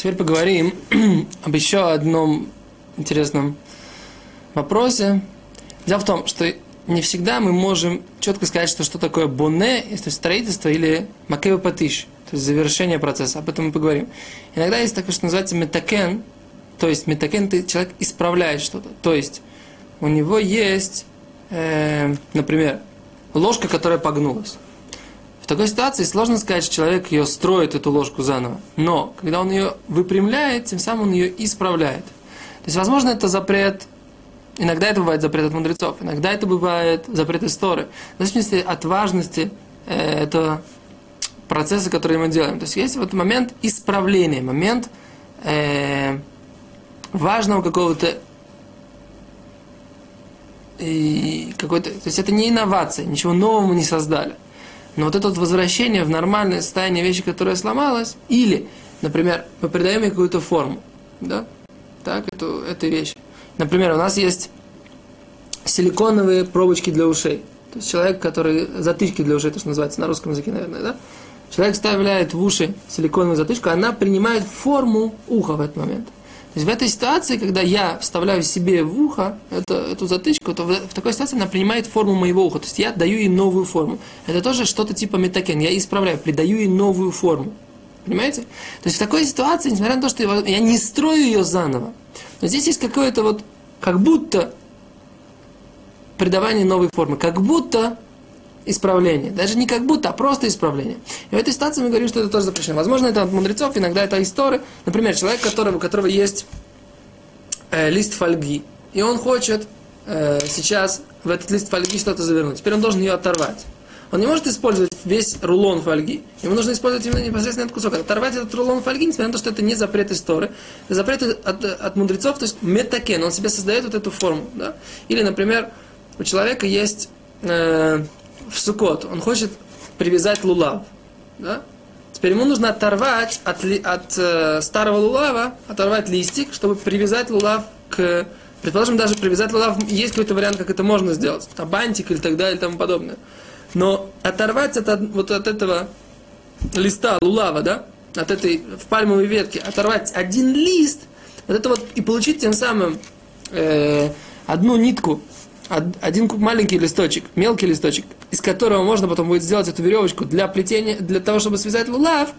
Теперь поговорим об еще одном интересном вопросе. Дело в том, что не всегда мы можем четко сказать, что, что такое боне, то есть строительство, или макева патиш, то есть завершение процесса. Об этом мы поговорим. Иногда есть такое, что называется метакен, то есть метакен, ты, человек исправляет что-то. То есть у него есть, э, например, ложка, которая погнулась. Такой ситуации сложно сказать, что человек ее строит, эту ложку заново. Но, когда он ее выпрямляет, тем самым он ее исправляет. То есть, возможно, это запрет Иногда это бывает запрет от мудрецов, иногда это бывает запрет истории. В зависимости от важности э, этого процесса, который мы делаем. То есть есть вот момент исправления, момент э, важного какого-то и какой-то, то есть это не инновация, ничего нового мы не создали. Но вот это вот возвращение в нормальное состояние вещи, которая сломалась, или, например, мы придаем ей какую-то форму, да, так, эту, этой вещи. Например, у нас есть силиконовые пробочки для ушей. То есть человек, который затычки для ушей, то, что называется на русском языке, наверное, да? Человек вставляет в уши силиконовую затычку, она принимает форму уха в этот момент. То есть в этой ситуации, когда я вставляю себе в ухо это, эту затычку, то в, в такой ситуации она принимает форму моего уха. То есть я даю ей новую форму. Это тоже что-то типа метакен. Я исправляю, придаю ей новую форму. Понимаете? То есть в такой ситуации, несмотря на то, что я не строю ее заново, но здесь есть какое-то вот, как будто придавание новой формы, как будто исправление. Даже не как будто, а просто исправление. И в этой ситуации мы говорим, что это тоже запрещено. Возможно, это от мудрецов, иногда это история. Например, человек, которого, у которого есть э, лист фольги, и он хочет э, сейчас в этот лист фольги что-то завернуть. Теперь он должен ее оторвать. Он не может использовать весь рулон фольги. Ему нужно использовать именно непосредственно этот кусок. Оторвать этот рулон фольги, несмотря на то, что это не запрет истории. Это запрет от, от мудрецов, то есть метакен. Он себе создает вот эту форму. Да? Или, например, у человека есть э, в сукот, он хочет привязать лулав. Да? Теперь ему нужно оторвать от, от э, старого лулава, оторвать листик, чтобы привязать лулав к... Предположим, даже привязать лулав, есть какой-то вариант, как это можно сделать. Там бантик или так далее и тому подобное. Но оторвать от, вот от этого листа лулава, да, от этой в пальмовой ветке, оторвать один лист, вот это вот и получить тем самым э, одну нитку, один маленький листочек, мелкий листочек, из которого можно потом будет сделать эту веревочку для плетения, для того, чтобы связать лулав,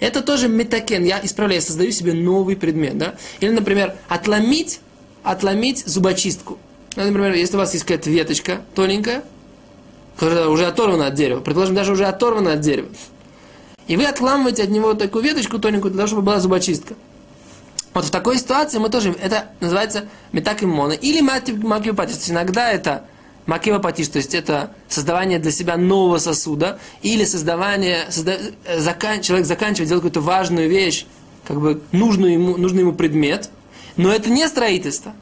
это тоже метакен. Я исправляю, создаю себе новый предмет, да. Или, например, отломить, отломить зубочистку. Например, если у вас есть какая-то веточка тоненькая, которая уже оторвана от дерева, предположим, даже уже оторвана от дерева, и вы отламываете от него такую веточку тоненькую для того, чтобы была зубочистка. Вот в такой ситуации мы тоже, это называется метакимона или макиопатиш. То есть иногда это макиопатиш, то есть это создавание для себя нового сосуда, или создавание, созда, закан, человек заканчивает делать какую-то важную вещь, как бы нужную ему, нужный ему предмет, но это не строительство.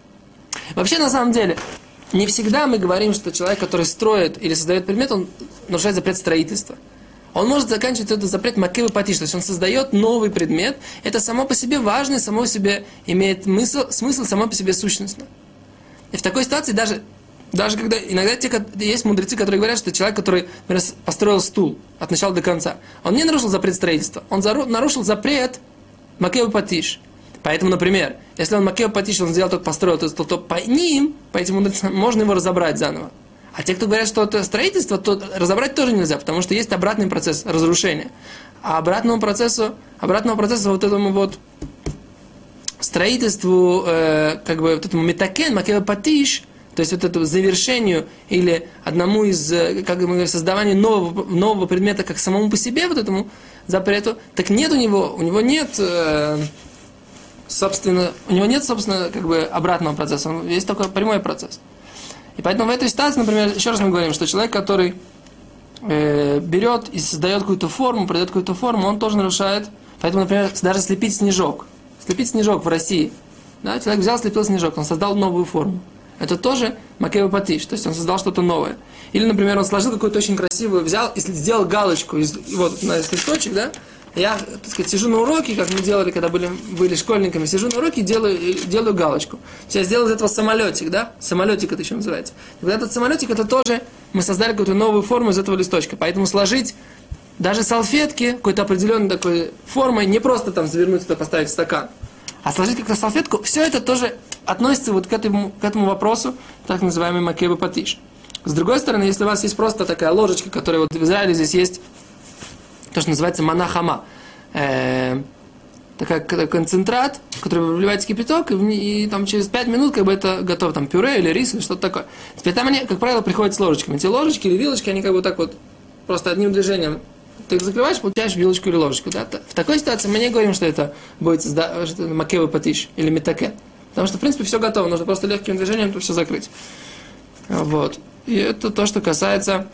Вообще, на самом деле, не всегда мы говорим, что человек, который строит или создает предмет, он нарушает запрет строительства. Он может заканчивать этот запрет макивы патиш, то есть он создает новый предмет. Это само по себе важно, само по себе имеет смысл, смысл само по себе сущностно. И в такой ситуации даже, даже когда иногда те, есть мудрецы, которые говорят, что человек, который например, построил стул от начала до конца, он не нарушил запрет строительства, он нарушил запрет макивы патиш. Поэтому, например, если он Макео Патиш, он сделал только построил этот стол, то по ним, по этим можно его разобрать заново. А те, кто говорят, что это строительство, то разобрать тоже нельзя, потому что есть обратный процесс разрушения. А обратному процессу, обратного процесса вот этому вот строительству, э, как бы вот этому метакен, макева патиш, то есть вот этому завершению или одному из, э, как мы говорим, создаванию нового, нового предмета как самому по себе, вот этому запрету, так нет у него, у него нет э, собственно, у него нет, собственно, как бы обратного процесса, есть только прямой процесс. И поэтому в этой ситуации, например, еще раз мы говорим, что человек, который э, берет и создает какую-то форму, придает какую-то форму, он тоже нарушает. Поэтому, например, даже слепить снежок. Слепить снежок в России. Да, человек взял, слепил снежок, он создал новую форму. Это тоже макева патиш, то есть он создал что-то новое. Или, например, он сложил какую-то очень красивую, взял и сделал галочку, из, вот на листочек, да, я, так сказать, сижу на уроке, как мы делали, когда были, были школьниками, сижу на уроке и делаю, делаю галочку. Сейчас сделал из этого самолетик, да? Самолетик это еще называется. Вот этот самолетик, это тоже, мы создали какую-то новую форму из этого листочка. Поэтому сложить даже салфетки какой-то определенной такой формой, не просто там завернуть это, поставить в стакан, а сложить как-то салфетку, все это тоже относится вот к этому, к этому вопросу, так называемый макебы патиш. С другой стороны, если у вас есть просто такая ложечка, которая вот в Израиле здесь есть, то, что называется манахама, э, такая, концентрат, который вы вливаете кипяток, и, и там через 5 минут как бы это готово, там пюре или рис или что-то такое. Теперь там они, как правило, приходят с ложечками. Эти ложечки или вилочки, они как бы так вот просто одним движением ты их закрываешь, получаешь вилочку или ложечку. Да? В такой ситуации мы не говорим, что это будет макевый патиш или метакен. Потому что, в принципе, все готово, нужно просто легким движением это все закрыть. Вот. И это то, что касается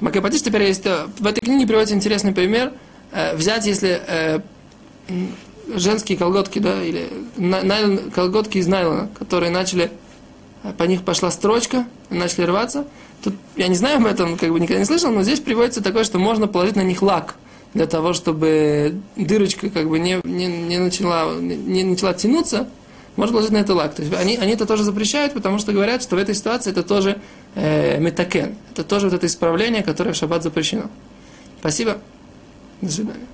макевый патиш. Теперь есть, э, в этой книге приводится интересный пример. Э, взять, если э, женские колготки, да, или найлон, колготки из найлона, которые начали, по них пошла строчка, начали рваться. Тут, я не знаю об этом, как бы никогда не слышал, но здесь приводится такое, что можно положить на них лак, для того, чтобы дырочка как бы не, не, не, начала, не начала тянуться, можно положить на это лак. То есть они, они это тоже запрещают, потому что говорят, что в этой ситуации это тоже э, метакен. Это тоже вот это исправление, которое в шаббат запрещено. Спасибо. До свидания.